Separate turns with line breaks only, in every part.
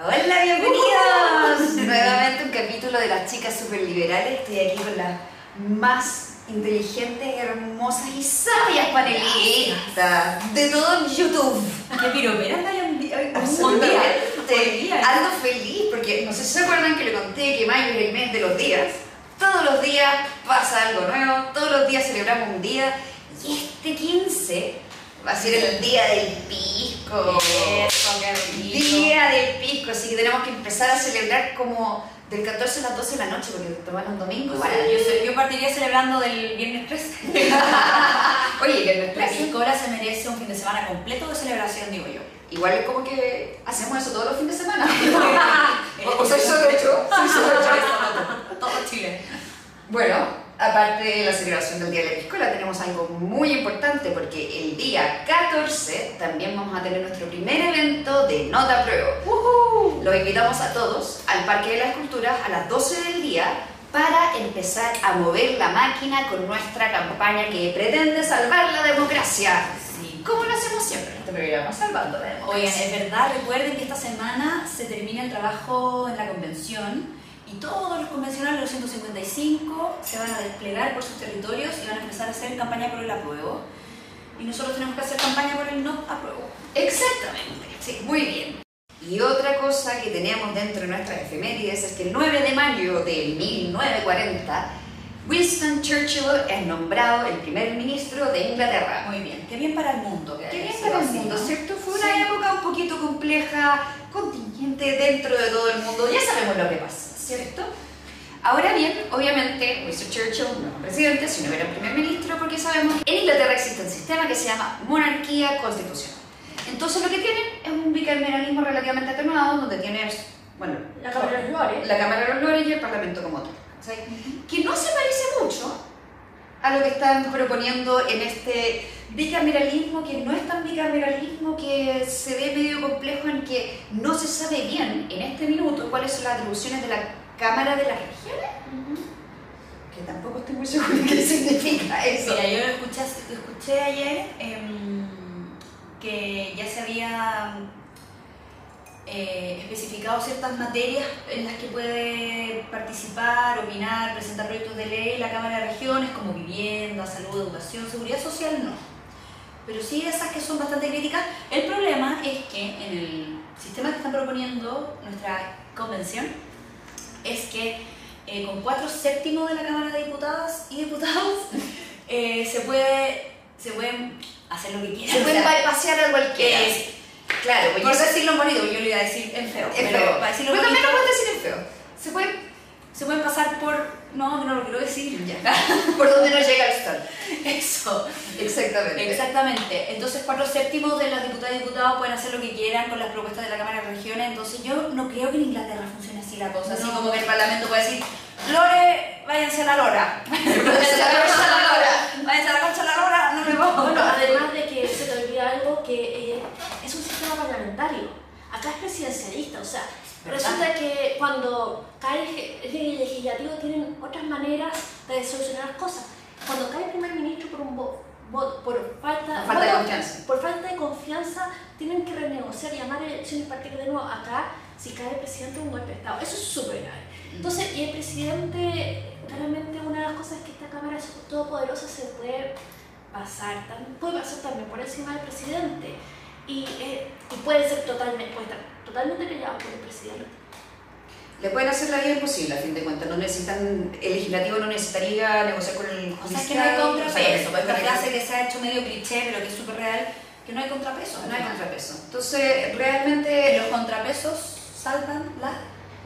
Hola, bienvenidos. Nuevamente un capítulo de las chicas superliberales. Estoy aquí con las más inteligentes, hermosas y sabias panelistas de todo YouTube.
¿Qué piropera anda hoy en día? Hoy- día.
Ando feliz porque no sé si se acuerdan que le conté que mayo es el mes de los días. Todos los días pasa algo nuevo, todos los días celebramos un día y este 15 va a ser el día del pisco.
Eso, qué rico.
Día del pisco, así que tenemos que empezar a celebrar como del 14 a las 12 de la noche porque tomaron un domingo.
Bueno, yo, yo partiría celebrando del viernes 13.
Oye, que
La
nuestra
piscola se merece un fin de semana completo de celebración, digo yo.
Igual es como que hacemos eso todos los fines de semana. o, soy solo hecho. Soy solo hecho.
Todo Chile.
Bueno, aparte de la celebración del Día de la Piscola, tenemos algo muy importante porque el día 14 también vamos a tener nuestro primer evento de Nota Prueba. Los invitamos a todos al Parque de las Culturas a las 12 del día para empezar a mover la máquina con nuestra campaña que pretende salvar la democracia.
Sí.
Como lo hacemos siempre en este programa, salvando.
Oigan, es verdad, recuerden que esta semana se termina el trabajo en la convención y todos los convencionales los 155 se van a desplegar por sus territorios y van a empezar a hacer campaña por el apruebo. Y nosotros tenemos que hacer campaña por el no apruebo.
Exactamente, sí, muy bien. Y otra cosa que tenemos dentro de nuestras efemérides es que el 9 de mayo de 1940, Winston Churchill es nombrado el primer ministro de Inglaterra.
Muy bien, qué bien para el mundo.
Qué bien para el mundo. ¿cierto? Fue una
Sí.
época un poquito compleja, contingente dentro de todo el mundo. Ya sabemos lo que pasa, ¿cierto? Ahora bien, obviamente, Winston Churchill no un presidente, sino era el primer ministro, porque sabemos que en Inglaterra existe un sistema que se llama monarquía constitucional. Entonces lo que tienen es un bicameralismo relativamente atenuado, donde tienes, bueno,
La Cámara de los Lores.
la Cámara de los Lores y el Parlamento como tal. ¿Cachai? Que no se parece mucho a lo que están proponiendo en este bicameralismo, que no es tan bicameralismo, que se ve medio complejo en que no se sabe bien en este minuto cuáles son las atribuciones de la Cámara de las Regiones, que tampoco estoy muy segura de qué significa eso.
Mira, yo lo escuché, lo escuché ayer em, que ya se había eh, especificado ciertas materias en las que puede participar, opinar, presentar proyectos de ley la Cámara de Regiones, como vivienda, salud, educación, seguridad social, no. Pero sí esas que son bastante críticas. El problema es que en el sistema que están proponiendo nuestra convención es que eh, con cuatro séptimos de la Cámara de Diputadas y Diputados eh, se puede se pueden hacer lo que quieran.
Se pueden bypasear a cualquiera. Claro, pues
por
yo
decirlo bonito, yo lo iba a decir en feo,
es
pero
feo.
para decirlo
Pero también lo puedes decir en feo. Se puede
se pueden pasar por... No, no lo quiero decir.
por donde no llega el sol.
Eso.
Exactamente.
Exactamente. Entonces, cuatro séptimos de las diputadas y diputados pueden hacer lo que quieran con las propuestas de la Cámara de Regiones. Entonces, yo no creo que en Inglaterra funcione así la cosa. Así como que el Parlamento puede decir, Lore, váyanse a la lora.
Váyanse a la concha a la lora.
Váyanse a la concha a la lora, no me vamos.
Bueno, además de que se te olvida algo que eh, Acá es presidencialista, o sea,
¿Verdad?
resulta que cuando cae el legislativo tienen otras maneras de solucionar las cosas. Cuando cae el primer ministro por un vo- voto, por falta,
de confianza.
por falta de confianza, tienen que renegociar, llamar elecciones y partir de nuevo acá si cae el presidente un golpe de Estado. Eso es súper grave. Entonces, y el presidente, claramente una de las cosas es que esta Cámara es todopoderosa se puede pasar, puede pasar también por encima del presidente y, eh, y puede ser totalmente, puede estar totalmente callado por el presidente.
Le pueden hacer la vida imposible, a fin de cuentas. No necesitan, el legislativo no necesitaría negociar con el
O sea, es que no hay contrapeso. Esta frase que se ha hecho medio cliché, pero que es súper real, que no hay contrapeso.
No hay contrapeso. Entonces, realmente...
Los contrapesos salvan la...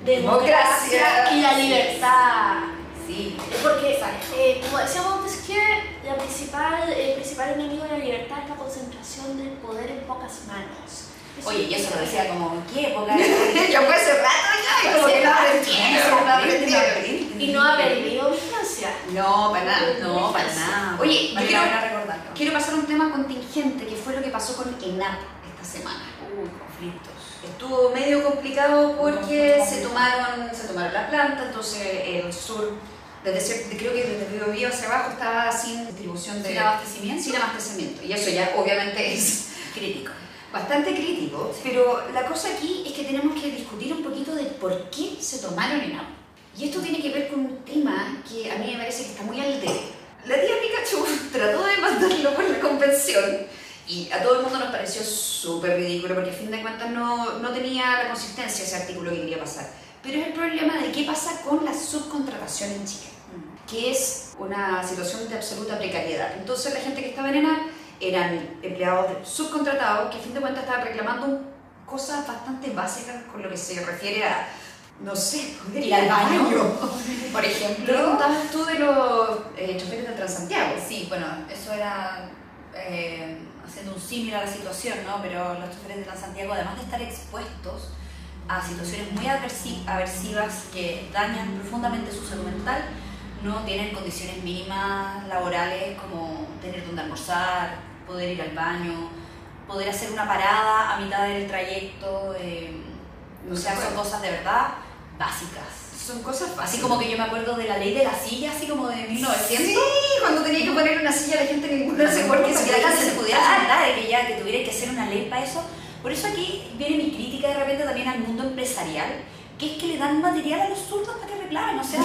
Democracia.
y la libertad.
Sí.
Porque, eh, como decíamos antes, que la principal, el principal enemigo de la libertad es la concentración del poder en pocas manos.
Oye, y eso lo decía como, ¿en qué época?
ya fue hace rato ya, y como que no aprendieron.
Y no ha perdido vigencia.
No, para nada.
No, para nada.
Oye, yo quiero-. Quiero pasar a un tema contingente, que fue lo que pasó con ENAP esta semana.
Uy, conflictos.
estuvo medio complicado porque se tomaron, se tomaron la planta, entonces el sur, desde creo que desde Río Bío hacia abajo estaba sin distribución de
Sin abastecimiento.
sin abastecimiento. Y eso ya obviamente es
Crítico.
bastante crítico, pero la cosa aquí es que tenemos que discutir un poquito de por qué se tomaron en agua. Y esto tiene que ver con un tema que a mí me parece que está muy al debe. La tía Pikachu trató de mandarlo por la convención y a todo el mundo nos pareció súper ridículo porque a fin de cuentas no, no tenía la consistencia ese artículo que quería pasar. Pero es el problema de qué pasa con la subcontratación en Chile que es una situación de absoluta precariedad. Entonces la gente que estaba en ENAP eran empleados subcontratados que a fin de cuentas estaban reclamando cosas bastante básicas con lo que se refiere a, no sé, poder
Ir al baño.
Por ejemplo, contabas tú de los eh, choferes de Transantiago.
Sí, bueno, eso era eh, haciendo un símil a la situación, ¿no? Pero los choferes de Transantiago, además de estar expuestos a situaciones muy aversi- aversivas que dañan profundamente su salud mental, no tienen condiciones mínimas laborales como tener donde almorzar, poder ir al baño, poder hacer una parada a mitad del trayecto. eh,
No
o
se
sea,
puede.
son cosas de verdad básicas.
Son cosas
Así
fáciles.
como que yo me acuerdo de la ley de la silla, así como de 1900.
Sí, cuando tenía que poner una silla la gente ninguna se
porque si
se
la se pudiera sentar, de que ya que tuviera que hacer una ley para eso. Por eso aquí viene mi crítica de repente también al mundo empresarial, que es que le dan material a los zurdos para que reclamen. O sea,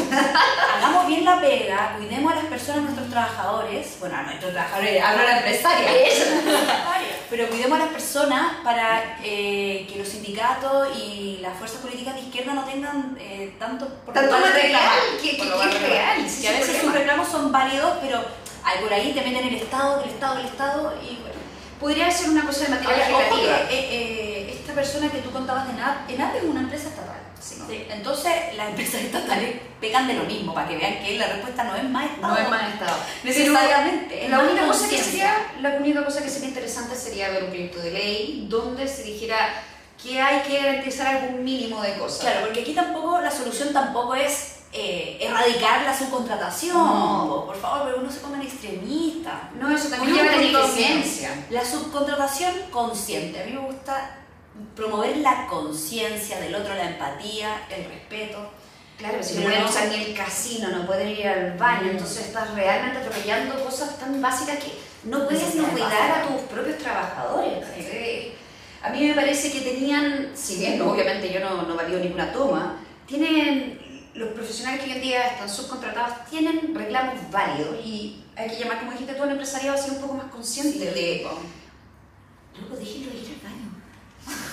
hagamos bien la pega, cuidemos a las personas, a nuestros trabajadores, bueno, a nuestros trabajadores, hablo a la empresaria, pero cuidemos a las personas para eh, que los sindicatos y las fuerzas políticas de izquierda no tengan eh, tanto por
Tanto material, que-
por
que-
lo cual
que es real, sí,
que a veces sus reclamos son válidos, pero hay por ahí te meten el Estado, el Estado, el Estado y bueno.
Podría ser una cosa de material
Ahora, ojo eh, eh, esta persona que tú contabas de NAP, ENAP es una empresa estatal.
Sí.
Entonces, las empresas estatales pecan de lo mismo, para que vean que la respuesta no es más Estado.
No es más estado.
Necesariamente. es
La única, cosa que sería, la única cosa que sería interesante sería ver un proyecto de ley donde se dijera que hay que garantizar algún mínimo de cosas.
Claro, porque aquí tampoco, la solución tampoco es eh, erradicar la subcontratación.
No.
Por favor, pero uno se pongan extremista.
No, eso también lleva la.
La subcontratación consciente. A mí me gusta promover la conciencia del otro, la empatía, el respeto.
Claro, si no pueden
no-
usar ni el casino, no pueden ir al baño,
Mm.
entonces estás realmente atropellando cosas tan básicas que no puedes ni cuidar a tus propios trabajadores.
Sí.
A mí me parece que tenían, si bien obviamente yo no, no valido ninguna toma, tienen los profesionales que hoy en día están subcontratados tienen reclamos válidos y hay que llamar, como dijiste tú, al empresariado a ser un poco más consciente de... Luego déjenlo ir al baño.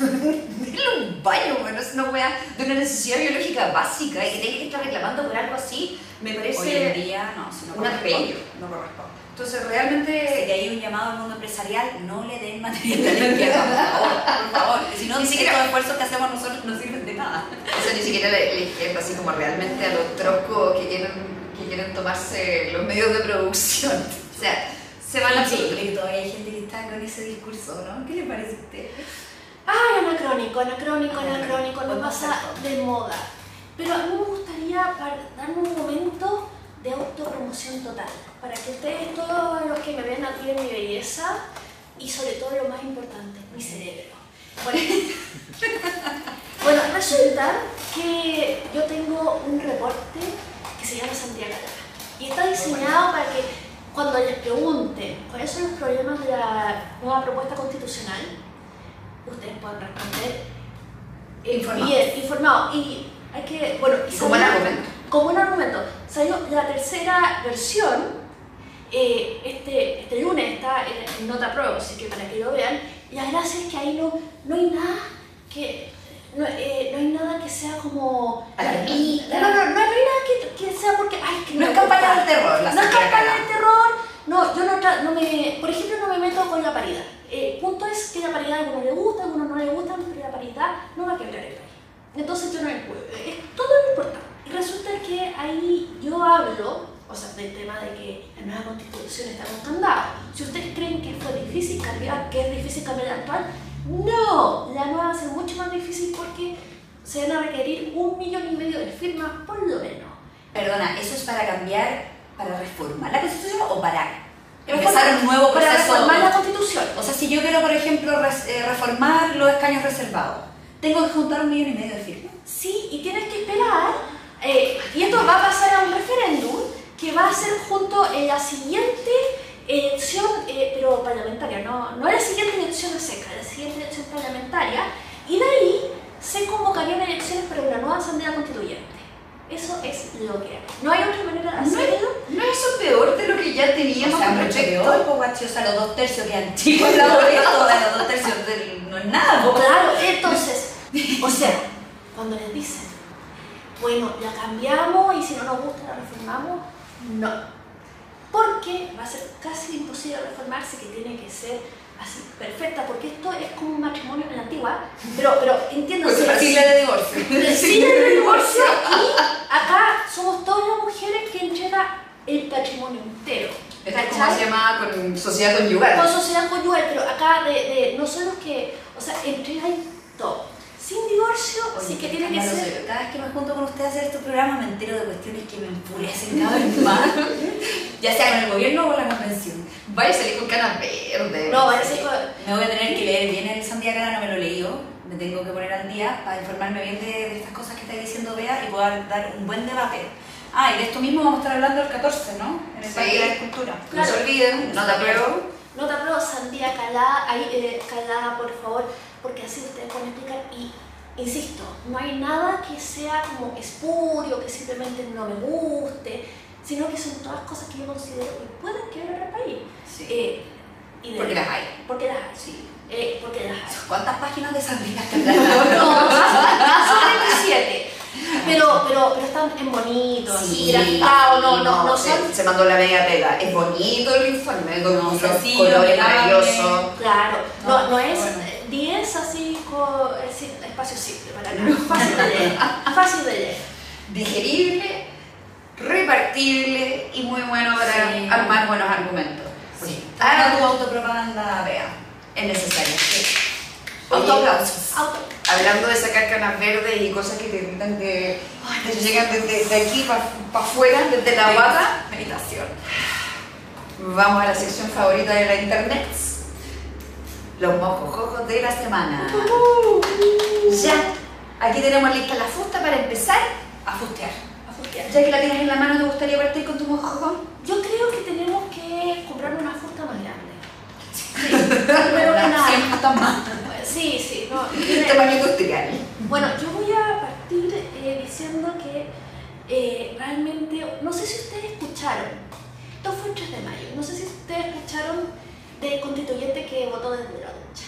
Déjenlo un baño, bueno, es una wea de una necesidad biológica básica y que tenga que estar reclamando por algo así, me
Hoy en
parece
día, no, si no
un atropello.
No corresponde.
Entonces realmente...
ahí un llamado al mundo empresarial, no le den material de izquierda, por favor, por favor. Si no,
Ni siquiera-
los esfuerzos que hacemos nosotros no sirven de nada.
O sea, ni siquiera le, le así como realmente a los troscos que quieren, que quieren tomarse los medios de producción. O sea, se van a...
Sí, todavía hay gente que está con ese discurso, ¿no? ¿Qué le parece a usted?
Ay, anacrónico, anacrónico, anacrónico, no pasa de moda. Pero a mí me gustaría darme un momento de autopromoción total, para que ustedes, todos los que me ven aquí en mi belleza, y sobre todo lo más importante, mi cerebro. Bueno, bueno, resulta que yo tengo un reporte que se llama Santiago y está diseñado para que cuando les pregunten cuáles son los problemas de la nueva propuesta constitucional, ustedes puedan responder eh,
Informados.
bien, informados. Y hay que, bueno,
Y buen
salió-
argumento.
Con buen argumento. Salió la tercera versión, eh, este, este lunes está en, Nota Pro, así que para que lo vean. Y la gracia es que ahí no, no hay nada que. No, eh, no hay nada que sea como. No, no, no, hay nada que, que sea porque. Ay, que
No es campaña
gusta.
del terror, la
No es
Lara.
del terror. No, yo no, no me. Por ejemplo, no me meto con la paridad. El punto es que la paridad a algunos le gusta, a algunos no le gusta, pero la paridad no va a quebrar el país. Entonces yo no me puedo. Es todo lo importante. Y resulta que ahí yo hablo, o sea, del tema de que la nueva constitución está con candado. Si ustedes creen que fue difícil cambiar, que es difícil cambiar la actual, no, la nueva va a ser mucho más difícil porque se van a requerir un millón y medio de firmas por lo menos.
Perdona, ¿eso es para cambiar, para reformar la constitución o para empezar un nuevo
para
proceso?
reformar la constitución.
O sea, si yo quiero, por ejemplo, eh, reformar los escaños reservados, tengo que juntar un millón y medio de firmas.
Sí, y tienes que esperar, eh, y esto va a pasar a un referéndum que va a ser junto en la siguiente elección, eh, pero parlamentaria, no, no la siguiente elección seca, la siguiente elección parlamentaria, y de ahí se convocarían elecciones para una nueva asamblea constituyente. Eso es lo que hay. No hay otra manera de
¿No es,
hacerlo.
¿No es eso peor de lo que ya
O
teníamos
sea, mucho
respecto?
peor, po, guachi, o sea, los dos tercios que antiguos en la boleta, los dos tercios no es nada, po.
Claro, entonces, o sea, cuando les dicen, bueno, la cambiamos y si no nos gusta la reformamos, no. Porque va a ser casi imposible reformarse, que tiene que ser así, perfecta, porque esto es como un matrimonio en la antigua, pero, pero entiéndase,
Pues sigla de divorcio.
Decide el divorcio y acá somos todas las mujeres que entregan el patrimonio entero.
Esto es como se llama con sociedad conyugal.
Con sociedad conyugal, pero acá de, de no son los que, o sea, entregan todo. Sin divorcio,
Oye,
sí que tiene que ser.
Cada vez que me junto con ustedes a hacer estos programas me entero de cuestiones que me enfurecen cada vez más. ya sea con el gobierno o con la convención.
Vaya a salir con canas verdes.
No, parece que.
Me voy a tener que leer bien el Santiago, no me lo leído. Me tengo que poner al día para informarme bien de, de estas cosas que está diciendo Bea y poder dar un buen debate. Ah, y de esto mismo vamos a estar hablando el 14, ¿no? En el
Sí.
Parque de la Escultura.
No
Claro.
se olviden, no te apruebo.
No te apruebo sandía calada, ahí, eh, calada, por favor, porque así ustedes pueden explicar. Y insisto, no hay nada que sea como espurio, que simplemente no me guste, sino que son todas cosas que yo considero que pueden quebrar al país.
Sí.
Eh, y de-
Porque las hay.
Porque las hay, sí. Eh, porque las hay.
¿Cuántas páginas de Sandía
No, son 27. Pero, pero, pero están en bonito, así, graficados, no, no, no
se,
son.
se mandó la media pega. Es bonito el informe, con
No, sencillo,
colores maravillosos.
Claro, no,
No,
no es
bueno.
eh, 10 así con espacio simple para nada. Fácil de leer. Fácil de leer.
Digerible, repartible y muy bueno para
Sí.
armar buenos argumentos.
Sí. Haga tu autopropaganda, Bea.
es necesario.
Sí. Autoaplausos.
Auto.
Hablando de sacar canas verdes y cosas que te que te llegan desde de aquí para afuera, desde la guata,
Meditación.
vamos a la sección favorita de la internet. Los mojojojos de la semana. Ya, aquí tenemos lista la fusta para empezar.
A fustear.
A fustear.
Ya que la tienes en la mano, ¿te gustaría partir con tu mojojojo?
Yo creo que tenemos que comprar una fusta más grande. Sí, primero que nada. Sí, sí. No,
Tamaño industrial.
Bueno, yo voy a partir eh, diciendo que eh, realmente, no sé si ustedes escucharon, esto fue el 3 de mayo, no sé si ustedes escucharon del constituyente que votó desde la ducha.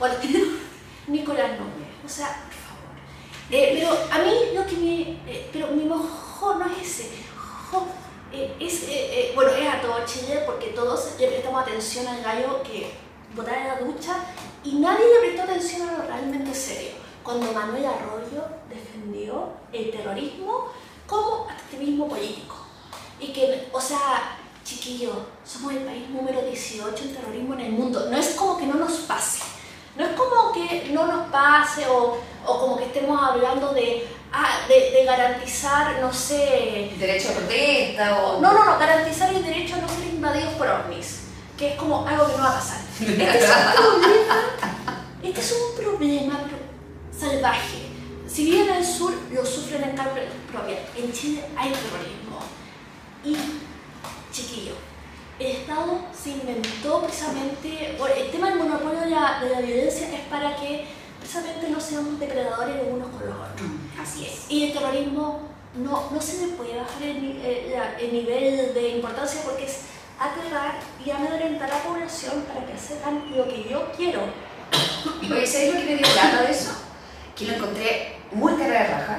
Bueno, Nicolás Núñez, o sea, por favor. Eh, pero a mí lo que me, eh, pero mi mojo no es ese, jo, eh, es, eh, bueno, es a todo Chile porque todos le prestamos atención al gallo que votaba en la ducha y nadie le prestó atención a lo realmente serio. Cuando Manuel Arroyo defendió el terrorismo como activismo político. Y que, o sea, chiquillos, somos el país número 18 en terrorismo en el mundo. No es como que no nos pase. No es como que no nos pase o, o como que estemos hablando de, ah, de, de garantizar, no sé,
Derecho a protesta o.
no, no, no, garantizar el derecho a no ser invadidos por ovnis, que es como algo que no va a pasar. Este es un problema, este es un problema salvaje. Si bien en el sur lo sufren en carne propia, en Chile hay terrorismo. Y, chiquillo, el Estado se inventó precisamente, el tema del monopolio de la, de la violencia es para que precisamente no seamos depredadores de unos con los otros.
Así es.
Y el terrorismo no, no se le puede bajar el, ni- eh, el nivel de importancia porque es aterrar y amedrentar a la población para que hagan lo que yo quiero.
Oye, ¿sabes lo que me dio lata de eso? Que lo encontré muy cara de raja,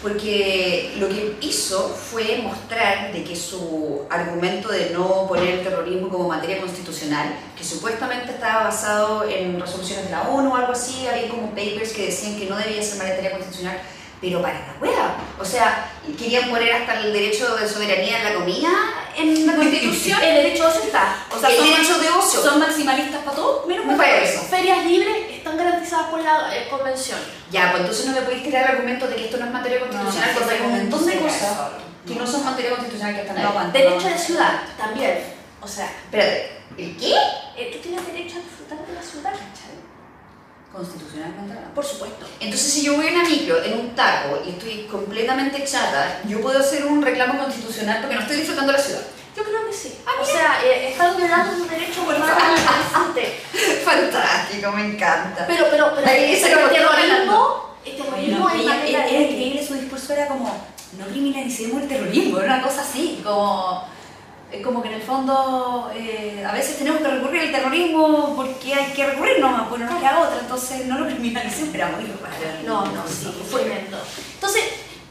porque lo que hizo fue mostrar de que su argumento de no poner el terrorismo como materia constitucional, que supuestamente estaba basado en resoluciones de la ONU o algo así, había como papers que decían que no debía ser materia constitucional, pero para la wea. O sea, querían poner hasta el derecho de soberanía de la comida en la constitución.
El derecho a ocio está.
O sea,
el
son,
derecho de ocio.
son maximalistas para todo, menos
Me
para
parece.
Ferias libres están garantizadas por la eh, convención.
Ya, pues entonces no me podéis tirar el argumento de que esto no es materia constitucional,
No, no,
porque hay un montón de cosas que no son materia constitucional que están ahí.
No.
Derecho de ciudad también. O sea,
Espérate, ¿el qué?
eh, tú tienes derecho a disfrutar de la ciudad.
Constitucionalmente hablando.
Por supuesto.
Entonces, si yo voy en una micro, en un taco, y estoy completamente chata, yo puedo hacer un reclamo constitucional porque no estoy disfrutando la ciudad.
Yo creo que sí. o sea, eh, violando un derecho interesante.
Fantástico, me encanta.
Pero, pero, pero,
Ahí
el terrorismo, el terrorismo es
increíble, su discurso era como, no criminalicemos el terrorismo, era una cosa así, como, como que en el fondo eh, a veces tenemos que recurrir al terrorismo porque hay que recurrir nomás, pues no queda otra, entonces no lo criminalicemos, era muy raro.
No, no, sí, fue tremendo. Entonces,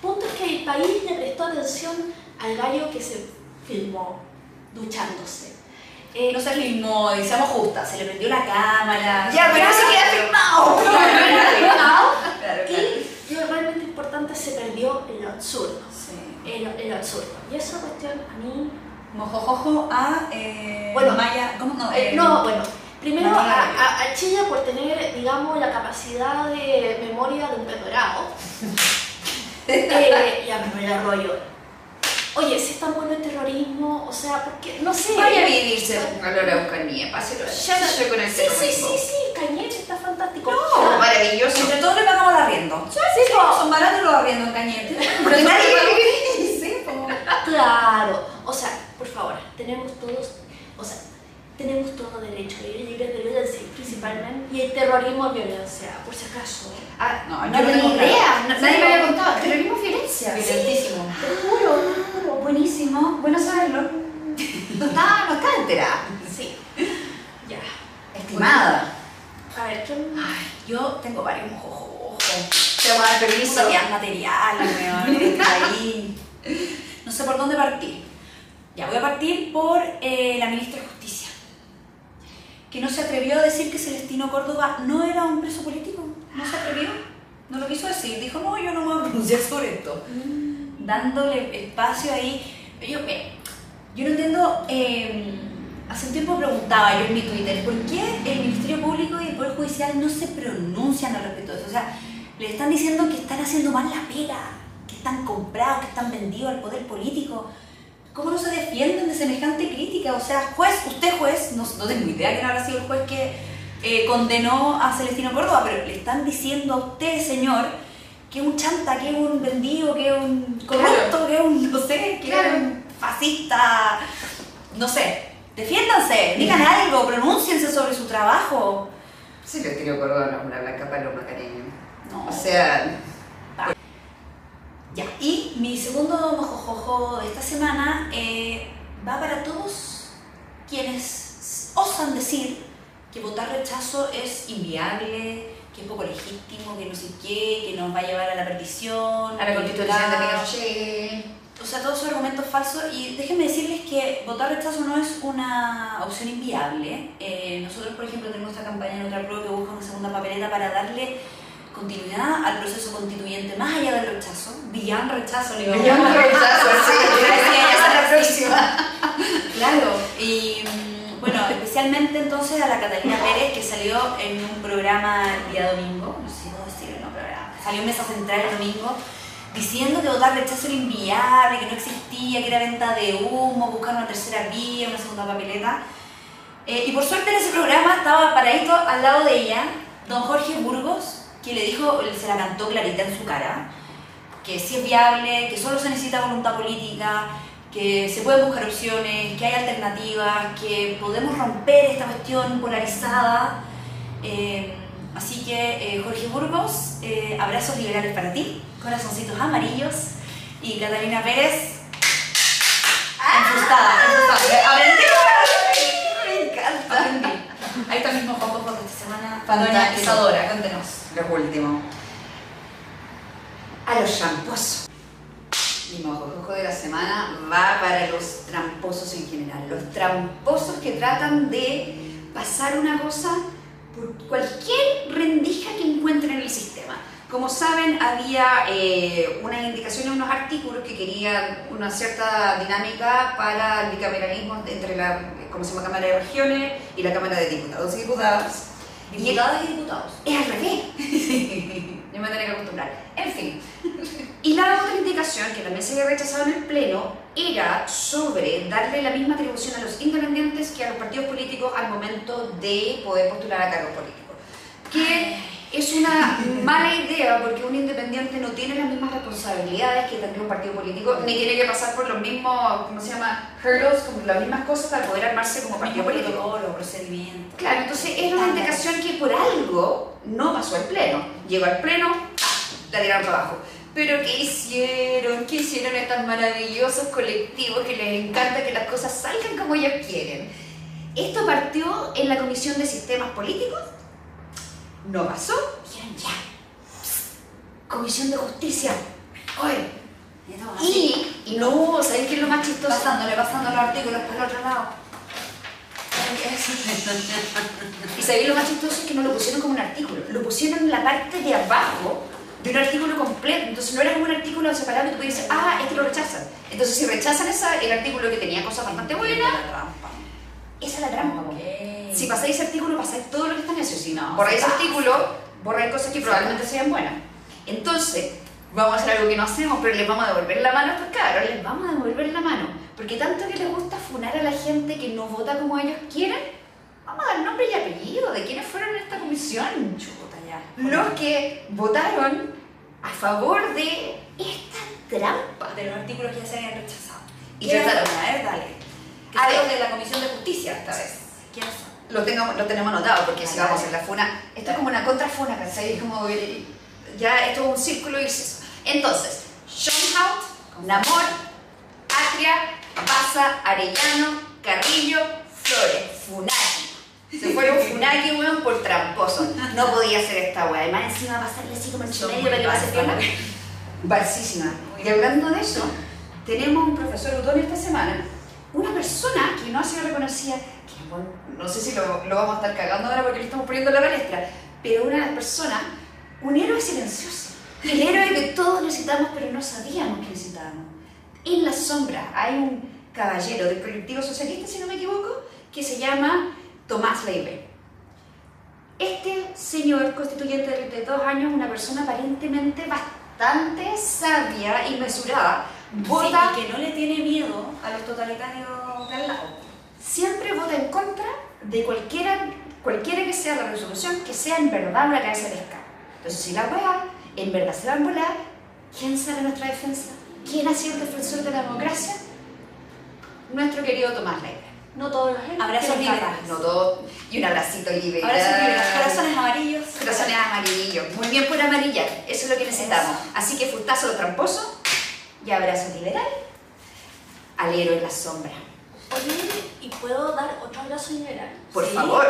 punto es que el país le prestó atención al gallo que se filmó duchándose. Eh,
No se filmó, y seamos justas, se le prendió la cámara.
Ya, pero eso queda filmado.
Claro.
y lo realmente importante se perdió en lo absurdo.
Sí.
En lo absurdo. Y esa cuestión a mí.
Mojojojo a eh,
Bueno,
Maya, ¿cómo no?
eh,
Eh,
no, bueno. Primero
no,
a, a- a Chile por tener, digamos, la capacidad de memoria de un pez dorado. eh, y a Manuel Arroyo. Oye, si es tan bueno el terrorismo, o sea, porque, no sé.
Vaya a vivirse a la Araucanía, páselo ya no con el
Sí, sí, sí, sí, Cañete está fantástico.
No, maravilloso.
Entre todos le pagamos el arriendo.
sí, po.
Son baratos los arriendos en Cañete.
Pero nadie-
Sí.
Claro, o sea, favor, tenemos todos, o sea, tenemos todo derecho a vivir libres de violencia, principalmente, y el terrorismo es violencia, por si acaso.
Ah,
No,
no,
no tengo
idea. No-
Sí,
Nadie me había contado. Terrorismo es violencia.
Violentísimo.
Te juro, te juro. Buenísimo. Bueno saberlo. No estaba, no estaba enterada.
Sí, ya.
Estimada.
A ver, ¿quién?
Ay, yo tengo varios mojojojos.
Te vamos a dar permiso.
Material, material, weón, está ahí. No sé por dónde partir. Ya voy a partir por eh, la ministra de Justicia, que no se atrevió a decir que Celestino Córdoba no era un preso político. No se atrevió. No lo quiso decir. Dijo, no, yo no me voy a pronunciar sobre esto. Dándole espacio ahí. Yo, eh, yo no entiendo. eh, hace un tiempo preguntaba yo en mi Twitter, ¿por qué el Ministerio Público y el Poder Judicial no se pronuncian al respecto de eso? O sea, le están diciendo que están haciendo mal la pega, que están comprados, que están vendidos al poder político. ¿Cómo no se defienden de semejante crítica? O sea, juez, usted juez, no, no tengo idea quién habrá sido el juez que eh, condenó a Celestino Córdoba, pero le están diciendo a usted, señor, que es un chanta, que es un vendido, que es un corrupto, que es un, no sé, que
Claro.
es un fascista, no sé. Defiéndanse, digan algo, pronúnciense sobre su trabajo.
Sí, le tiró cordón a una blanca paloma, cariño.
No.
O sea,
Ya, y mi segundo mojojojo de esta semana eh, va para todos quienes osan decir que votar rechazo es inviable, que es poco legítimo, que no sé qué, que nos va a llevar a la perdición,
a la constitución de. Pinochet.
O sea, todos esos argumentos falsos. Y déjenme decirles que votar rechazo no es una opción inviable. Eh, nosotros, por ejemplo, tenemos esta campaña en otra prueba que busca una segunda papeleta para darle continuidad al proceso constituyente más allá del rechazo. Beyond rechazo, le
Yo no rechazo, sí. Es la
sí.
próxima.
Claro, y mm, bueno, especialmente entonces a la Catalina Pérez que salió en un programa el día domingo, no sé si puedo decirlo, no, programa, salió en Mesa Central el domingo diciendo que votar rechazo era inviable, que no existía, que era venta de humo, buscar una tercera vía, una segunda papeleta. Eh, y por suerte en ese programa estaba paradito al lado de ella don Jorge Burgos, que le dijo, se la cantó clarita en su cara, que sí es viable, que solo se necesita voluntad política, que se pueden buscar opciones, que hay alternativas, que podemos romper esta cuestión polarizada. Eh, así que, eh, Jorge Burgos, eh, abrazos liberales para ti, corazoncitos amarillos, y Catalina Pérez, enfrustada, enfrustada. Aprendí,
Me encanta.
Ahí está mismo Juan esta semana. Isadora, cuéntenos.
Lo último. A los tramposos. Mi mojojojo de la semana va para los tramposos en general. Los tramposos que tratan de pasar una cosa por cualquier rendija que encuentren en el sistema. Como saben, había eh, una indicación en unos artículos que querían una cierta dinámica para el bicameralismo entre la ¿cómo se llama? Cámara de Regiones y la Cámara de Diputados y Diputadas. Y
Diputadas y diputados.
es al revés. Yo me tenía que acostumbrar. En fin. Y la otra indicación que también se había rechazado en el Pleno era sobre darle la misma atribución a los independientes que a los partidos políticos al momento de poder postular a cargos políticos. Que es una mala idea porque un independiente no tiene las mismas responsabilidades que tendría un partido político, ni tiene que pasar por los mismos, ¿cómo se llama? Hurdles, como las mismas cosas para poder armarse como partido político.
protocolo, procedimiento.
Claro, entonces era una indicación que por algo no pasó al pleno. Llegó al pleno, la tiraron para abajo. Pero ¿qué hicieron? ¿Qué hicieron estos maravillosos colectivos que les encanta que las cosas salgan como ellos quieren? Esto partió en la Comisión de Sistemas Políticos, no pasó, dijeron ya. Psst, Comisión de Justicia, oye.
Y no,
Y, ¿sabes qué es lo más chistoso?
pasándole, pasando los artículos para el otro lado.
Y sabéis lo más chistoso es que no lo pusieron como un artículo, lo pusieron en la parte de abajo de un artículo completo. Entonces no era como un artículo separado y tú podías decir, ah, este lo rechazan. Entonces si rechazan esa, el artículo que tenía cosas bastante buenas,
La trampa.
esa es la trampa. po. Si pasáis artículo, pasáis todo lo que está en eso. Si
No,
borráis
se
artículo, borráis cosas que probablemente sean buenas. Entonces, vamos a hacer algo que no hacemos, pero les vamos a devolver la mano a estos cabros, les vamos a devolver la mano. Porque tanto que les gusta funar a la gente que no vota como ellos quieren, vamos a dar nombre y apellido de quienes fueron en esta comisión.
Chuta, ya.
Los que votaron a favor de esta trampa.
De los artículos que ya se habían rechazado.
Y
¿Quiénes
trataron-?
A ver, dale. Que
A ver.
de la Comisión de Justicia esta vez. ¿Quiénes son?
Lo, tengo, lo tenemos anotado porque si vamos en la funa, esto es como una contrafuna, ¿cachai? Es como el- ya esto es un círculo vicioso. Entonces, Schoenhout, Namor, Atria, Baza, Arellano, Carrillo, Flores, Funaki. Se fueron Funaki, weón, por tramposo. No podía hacer esta weá. Y más encima pasarle así como el
muy
para que pase piola. Balsísima. Y hablando de eso, tenemos un profesor Utón esta semana, una persona que no ha sido reconocida, bueno, no sé si lo, lo vamos a estar cagando ahora porque le estamos poniendo en la palestra, pero una de las personas, un héroe silencioso, el héroe que todos necesitamos pero no sabíamos que necesitábamos. En la sombra hay un caballero del colectivo socialista, si no me equivoco, que se llama Tomás Leiber. Este señor constituyente de 32 años, una persona aparentemente bastante sabia y mesurada, vota,
Sí, y que no le tiene miedo a los totalitarios de al lado.
Siempre vota en contra de cualquiera, cualquiera que sea la resolución que sea en verdad una cabeza de escala. Entonces, si la weá en verdad se va a volar, ¿quién sale a nuestra defensa? ¿Quién ha sido el defensor de la democracia? Nuestro querido Tomás Leiber.
No todos los ejemplos.
Abrazos liberales.
No todo, y un abracito
sí, mira, los corazones amarillos.
Corazones amarillos. Muy bien por amarillar. Eso es lo que necesitamos. Así que fustazo de tramposo y abrazo liberal al héroe en la sombra.
Oye, ¿y puedo dar otro abrazo liberal?
Por
Sí.
favor.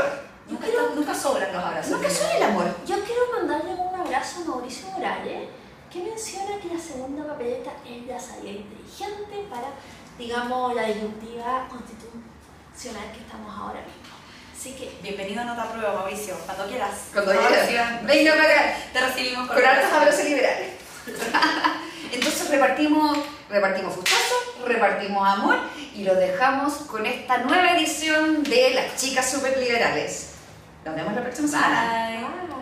Nunca, nunca sobran los abrazos.
Nunca soy el amor.
Yo quiero mandarle un abrazo a Mauricio Morales, que menciona que la segunda papeleta es la salida inteligente para, digamos, la disyuntiva constitucional que estamos ahora mismo. Así que,
Bienvenido a Nota Prueba, Mauricio. Cuando quieras.
Cuando quieras. Venga.
Te recibimos con
Con hartos
abrazos.
abrazos liberales. Entonces repartimos, repartimos fustazo, repartimos amor y los dejamos con esta nueva edición de Las Chicas Superliberales. Nos vemos la próxima semana.